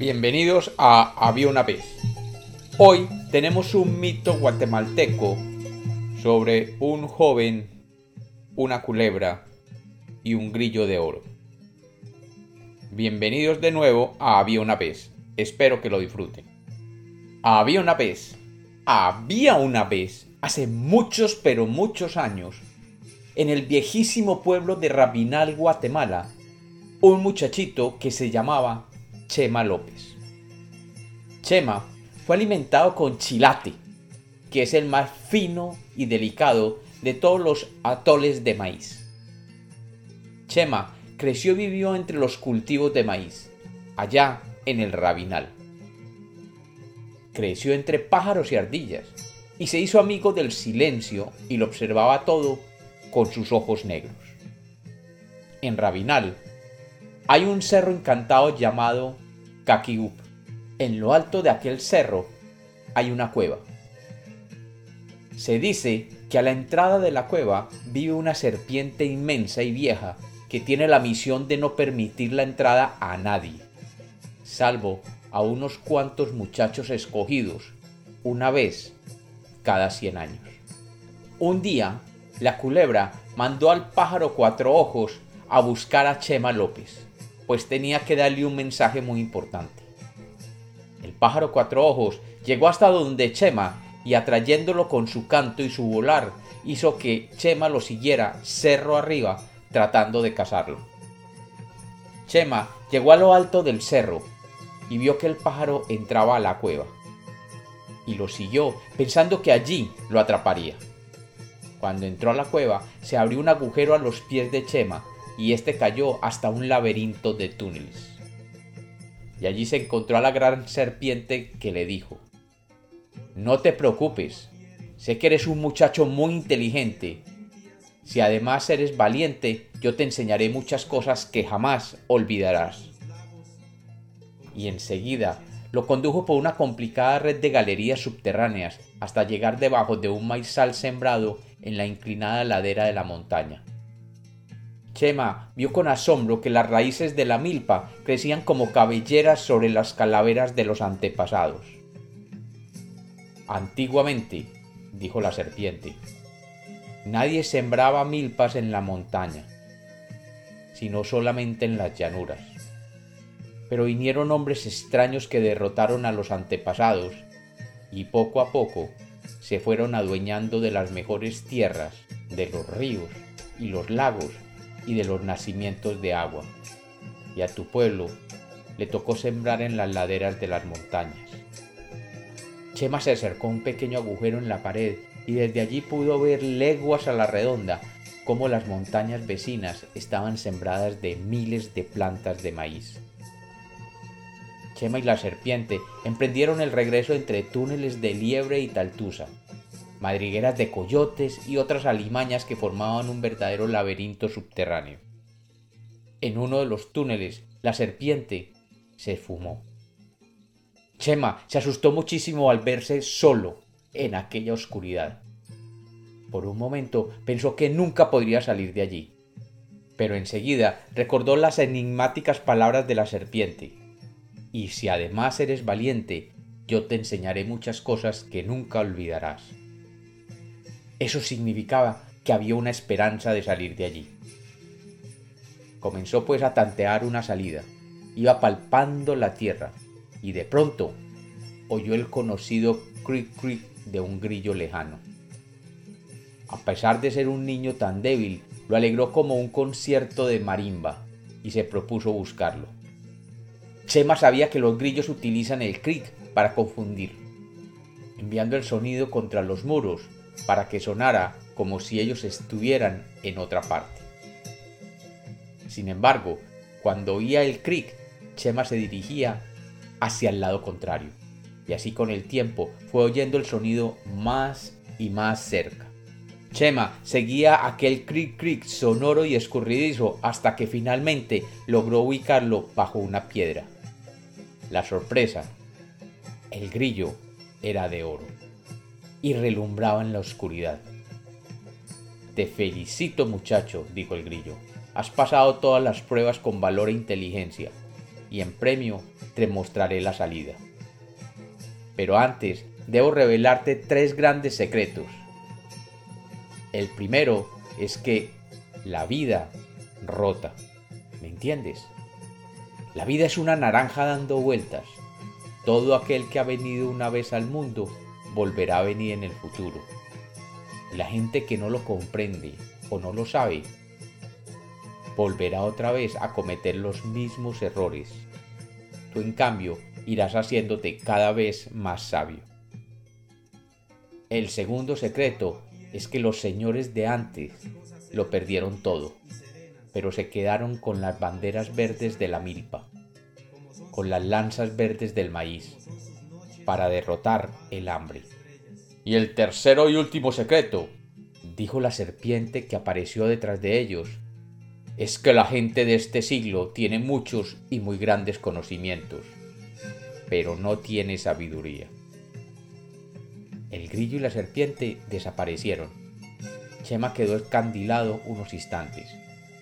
Bienvenidos a Había una vez. Hoy tenemos un mito guatemalteco sobre un joven, una culebra y un grillo de oro. Bienvenidos de nuevo a Había una vez. Espero que lo disfruten. Había una vez, había una vez, hace muchos pero muchos años, en el viejísimo pueblo de Rabinal, Guatemala, un muchachito que se llamaba Chema López. Chema fue alimentado con chilate, que es el más fino y delicado de todos los atoles de maíz. Chema creció y vivió entre los cultivos de maíz, allá en el Rabinal. Creció entre pájaros y ardillas, y se hizo amigo del silencio y lo observaba todo con sus ojos negros. En Rabinal hay un cerro encantado llamado Kakiup. En lo alto de aquel cerro hay una cueva. Se dice que a la entrada de la cueva vive una serpiente inmensa y vieja que tiene la misión de no permitir la entrada a nadie, salvo a unos cuantos muchachos escogidos, una vez cada cien años. Un día, la culebra mandó al pájaro cuatro ojos a buscar a Chema López pues tenía que darle un mensaje muy importante. El pájaro cuatro ojos llegó hasta donde Chema y atrayéndolo con su canto y su volar hizo que Chema lo siguiera cerro arriba tratando de cazarlo. Chema llegó a lo alto del cerro y vio que el pájaro entraba a la cueva y lo siguió pensando que allí lo atraparía. Cuando entró a la cueva se abrió un agujero a los pies de Chema y este cayó hasta un laberinto de túneles. Y allí se encontró a la gran serpiente que le dijo, No te preocupes, sé que eres un muchacho muy inteligente. Si además eres valiente, yo te enseñaré muchas cosas que jamás olvidarás. Y enseguida lo condujo por una complicada red de galerías subterráneas hasta llegar debajo de un maizal sembrado en la inclinada ladera de la montaña. Chema vio con asombro que las raíces de la milpa crecían como cabelleras sobre las calaveras de los antepasados. Antiguamente, dijo la serpiente, nadie sembraba milpas en la montaña, sino solamente en las llanuras. Pero vinieron hombres extraños que derrotaron a los antepasados y poco a poco se fueron adueñando de las mejores tierras, de los ríos y los lagos y de los nacimientos de agua. Y a tu pueblo le tocó sembrar en las laderas de las montañas. Chema se acercó a un pequeño agujero en la pared y desde allí pudo ver leguas a la redonda cómo las montañas vecinas estaban sembradas de miles de plantas de maíz. Chema y la serpiente emprendieron el regreso entre túneles de liebre y taltusa, madrigueras de coyotes y otras alimañas que formaban un verdadero laberinto subterráneo. En uno de los túneles, la serpiente se esfumó. Chema se asustó muchísimo al verse solo en aquella oscuridad. Por un momento pensó que nunca podría salir de allí, pero enseguida recordó las enigmáticas palabras de la serpiente. Y si además eres valiente, yo te enseñaré muchas cosas que nunca olvidarás. Eso significaba que había una esperanza de salir de allí. Comenzó pues a tantear una salida. Iba palpando la tierra y de pronto oyó el conocido cric cric de un grillo lejano. A pesar de ser un niño tan débil, lo alegró como un concierto de marimba y se propuso buscarlo. Chema sabía que los grillos utilizan el cric para confundir, enviando el sonido contra los muros para que sonara como si ellos estuvieran en otra parte. Sin embargo, cuando oía el cric, Chema se dirigía hacia el lado contrario, y así con el tiempo fue oyendo el sonido más y más cerca. Chema seguía aquel cric cric sonoro y escurridizo hasta que finalmente logró ubicarlo bajo una piedra. La sorpresa, el grillo era de oro y relumbraba en la oscuridad. Te felicito muchacho, dijo el grillo. Has pasado todas las pruebas con valor e inteligencia, y en premio te mostraré la salida. Pero antes debo revelarte tres grandes secretos. El primero es que la vida rota. ¿Me entiendes? La vida es una naranja dando vueltas. Todo aquel que ha venido una vez al mundo volverá a venir en el futuro. La gente que no lo comprende o no lo sabe, volverá otra vez a cometer los mismos errores. Tú en cambio irás haciéndote cada vez más sabio. El segundo secreto es que los señores de antes lo perdieron todo, pero se quedaron con las banderas verdes de la milpa, con las lanzas verdes del maíz, para derrotar el hambre. Y el tercero y último secreto, dijo la serpiente que apareció detrás de ellos, es que la gente de este siglo tiene muchos y muy grandes conocimientos, pero no tiene sabiduría. El grillo y la serpiente desaparecieron. Chema quedó escandilado unos instantes,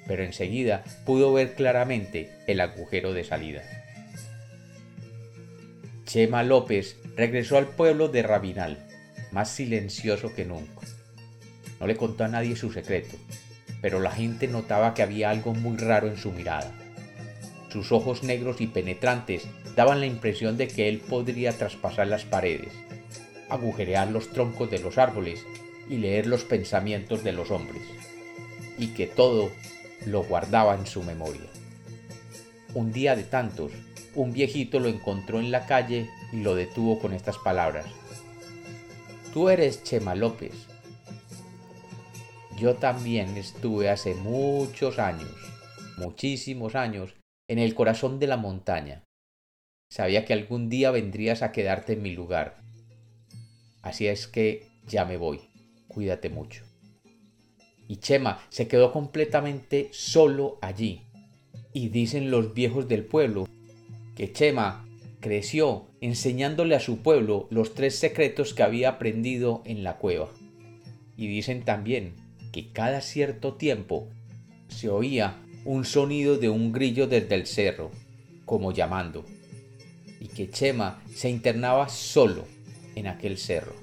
pero enseguida pudo ver claramente el agujero de salida. Chema López regresó al pueblo de Rabinal, más silencioso que nunca. No le contó a nadie su secreto, pero la gente notaba que había algo muy raro en su mirada. Sus ojos negros y penetrantes daban la impresión de que él podría traspasar las paredes, agujerear los troncos de los árboles y leer los pensamientos de los hombres, y que todo lo guardaba en su memoria. Un día de tantos, un viejito lo encontró en la calle y lo detuvo con estas palabras. Tú eres Chema López. Yo también estuve hace muchos años, muchísimos años, en el corazón de la montaña. Sabía que algún día vendrías a quedarte en mi lugar. Así es que ya me voy. Cuídate mucho. Y Chema se quedó completamente solo allí. Y dicen los viejos del pueblo que Chema creció enseñándole a su pueblo los tres secretos que había aprendido en la cueva. Y dicen también que cada cierto tiempo se oía un sonido de un grillo desde el cerro, como llamando, y que Chema se internaba solo en aquel cerro,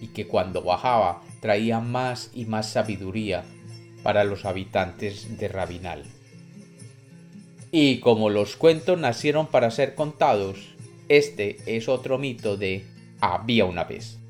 y que cuando bajaba traía más y más sabiduría para los habitantes de Rabinal. Y como los cuentos nacieron para ser contados, este es otro mito de había una vez.